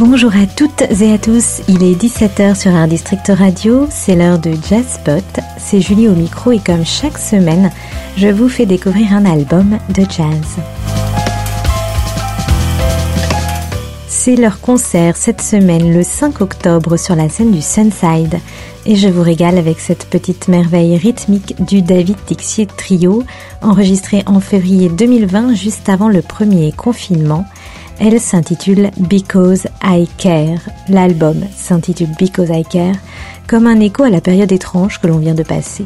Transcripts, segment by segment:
Bonjour à toutes et à tous, il est 17h sur un district radio, c'est l'heure de Jazzpot, c'est Julie au micro et comme chaque semaine, je vous fais découvrir un album de jazz. C'est leur concert cette semaine le 5 octobre sur la scène du Sunside. Et je vous régale avec cette petite merveille rythmique du David Tixier Trio enregistré en février 2020 juste avant le premier confinement elle s'intitule Because I Care. L'album s'intitule Because I Care, comme un écho à la période étrange que l'on vient de passer.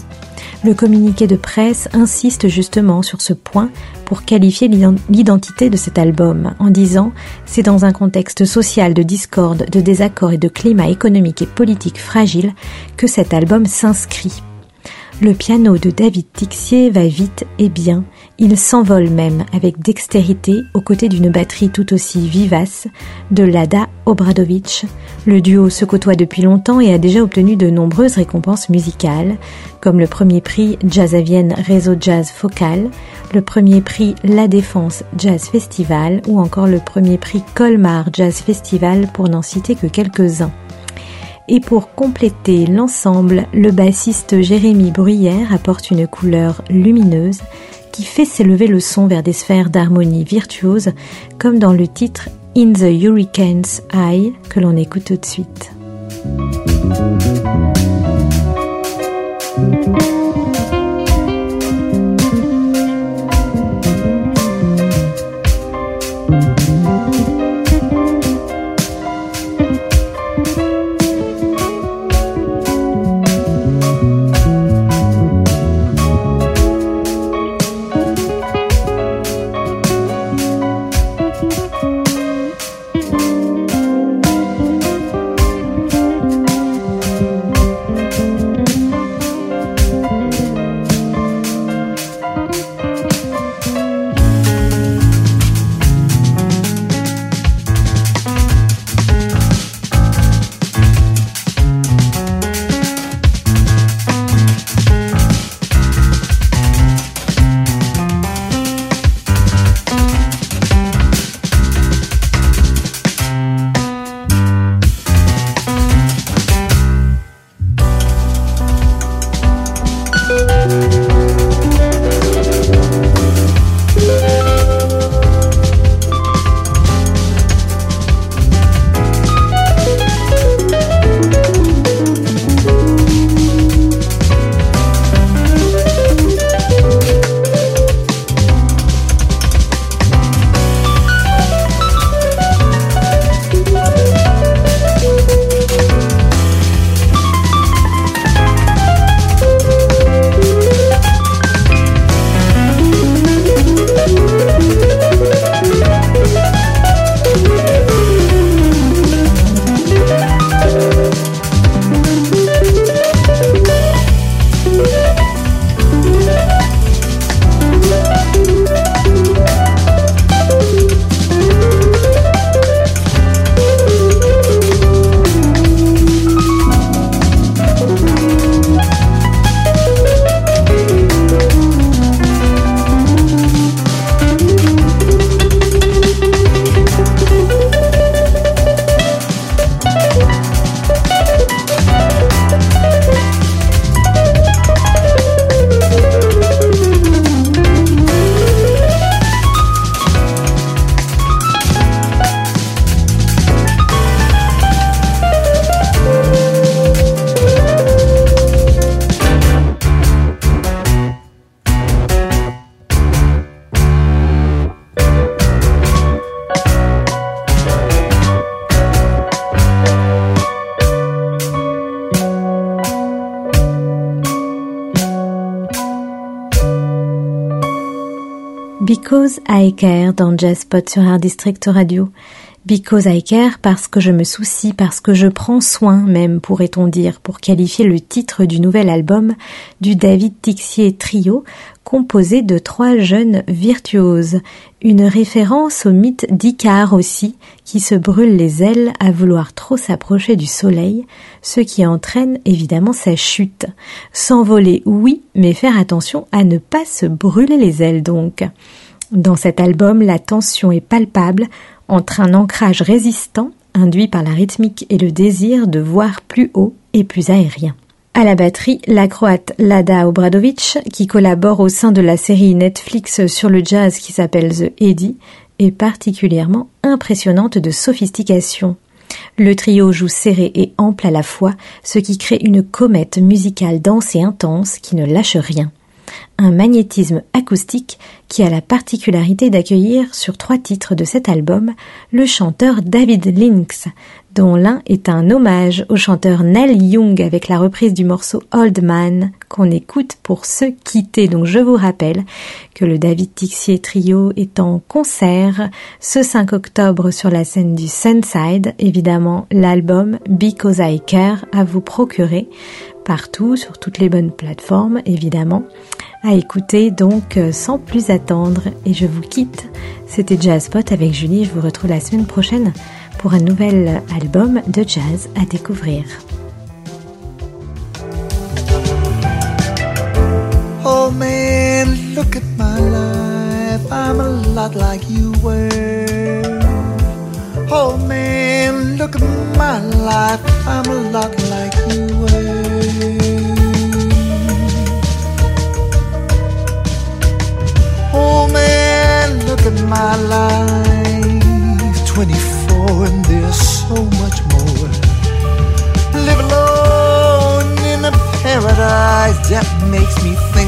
Le communiqué de presse insiste justement sur ce point pour qualifier l'identité de cet album en disant c'est dans un contexte social de discorde, de désaccord et de climat économique et politique fragile que cet album s'inscrit. Le piano de David Tixier va vite et bien, il s'envole même avec dextérité aux côtés d'une batterie tout aussi vivace de Lada Obradovic. Le duo se côtoie depuis longtemps et a déjà obtenu de nombreuses récompenses musicales, comme le premier prix Jazzavienne Réseau Jazz Focal, le premier prix La Défense Jazz Festival ou encore le premier prix Colmar Jazz Festival pour n'en citer que quelques-uns. Et pour compléter l'ensemble, le bassiste Jérémy Bruyère apporte une couleur lumineuse qui fait s'élever le son vers des sphères d'harmonie virtuose, comme dans le titre In the Hurricane's Eye que l'on écoute tout de suite. Because I Care dans Jazzpot sur Art District Radio. Because I Care parce que je me soucie, parce que je prends soin même, pourrait-on dire, pour qualifier le titre du nouvel album du David Tixier Trio, composé de trois jeunes virtuoses. Une référence au mythe d'Icare aussi, qui se brûle les ailes à vouloir trop s'approcher du soleil, ce qui entraîne évidemment sa chute. S'envoler, oui, mais faire attention à ne pas se brûler les ailes donc. Dans cet album, la tension est palpable entre un ancrage résistant induit par la rythmique et le désir de voir plus haut et plus aérien. À la batterie, la croate Lada Obradovic, qui collabore au sein de la série Netflix sur le jazz qui s'appelle The Eddie, est particulièrement impressionnante de sophistication. Le trio joue serré et ample à la fois, ce qui crée une comète musicale dense et intense qui ne lâche rien un magnétisme acoustique qui a la particularité d'accueillir sur trois titres de cet album le chanteur David Lynx, dont l'un est un hommage au chanteur Neil Young avec la reprise du morceau Old Man qu'on écoute pour se quitter. Donc je vous rappelle que le David Tixier Trio est en concert ce 5 octobre sur la scène du Sunside. Évidemment, l'album Because I Care à vous procurer partout sur toutes les bonnes plateformes évidemment à écouter donc euh, sans plus attendre et je vous quitte. C'était Jazzpot avec Julie, je vous retrouve la semaine prochaine pour un nouvel album de jazz à découvrir. Oh man, look at my life. I'm a lot like you were. Oh man, look at my life. I'm a lot like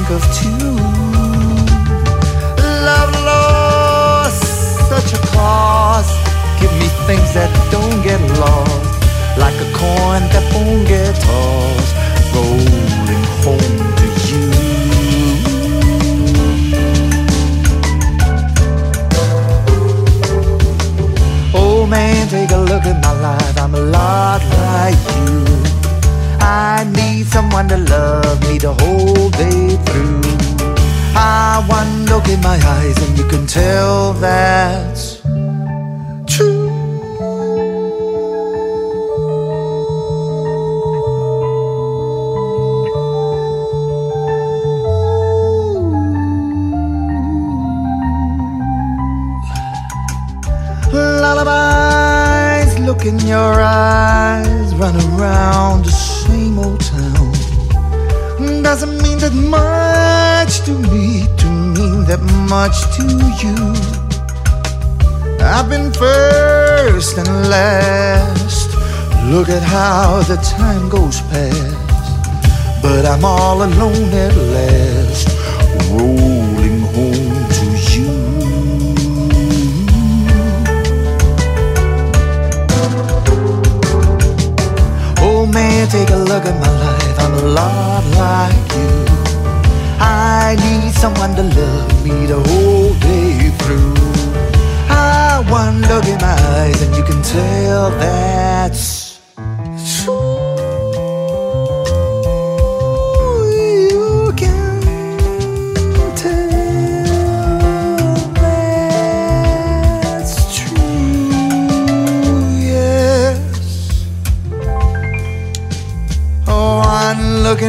think of two. Love lost, such a cost. Give me things that don't get lost. Like a coin that won't get tossed. Rolling home to you. Oh man, take a look at my life. I'm a lot like you. I need someone to love me the whole look in my eyes and you can tell that's true. Lullabies, look in your eyes, run around the same old town. Doesn't mean that much to me, to that much to you. I've been first and last. Look at how the time goes past. But I'm all alone at last, rolling home to you. Oh man, take a look at my life. I'm a lot like you. I need someone to love me the whole day through. I one look in my eyes and you can tell that you can tell that's true. Yes. Oh, one look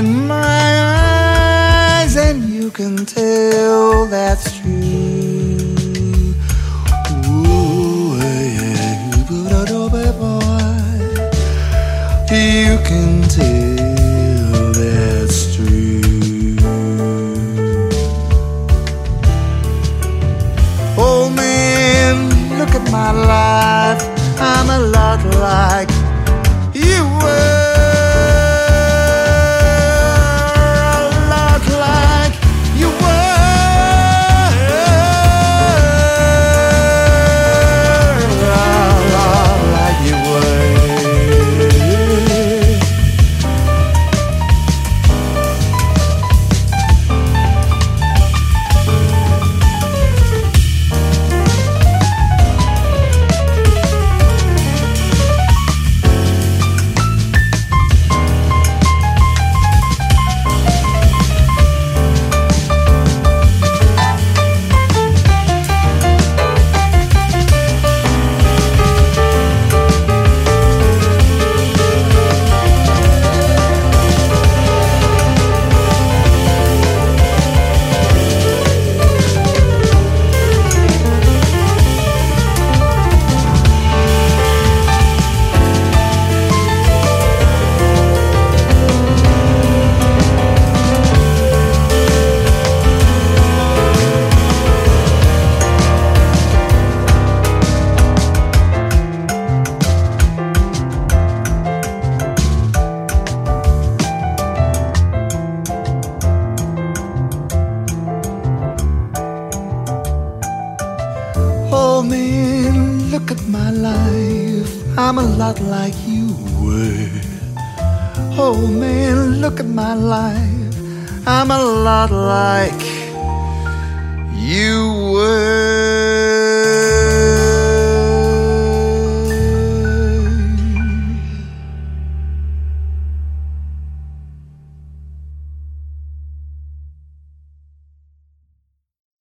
Like you were. Oh man, look at my life. I'm a lot like you were.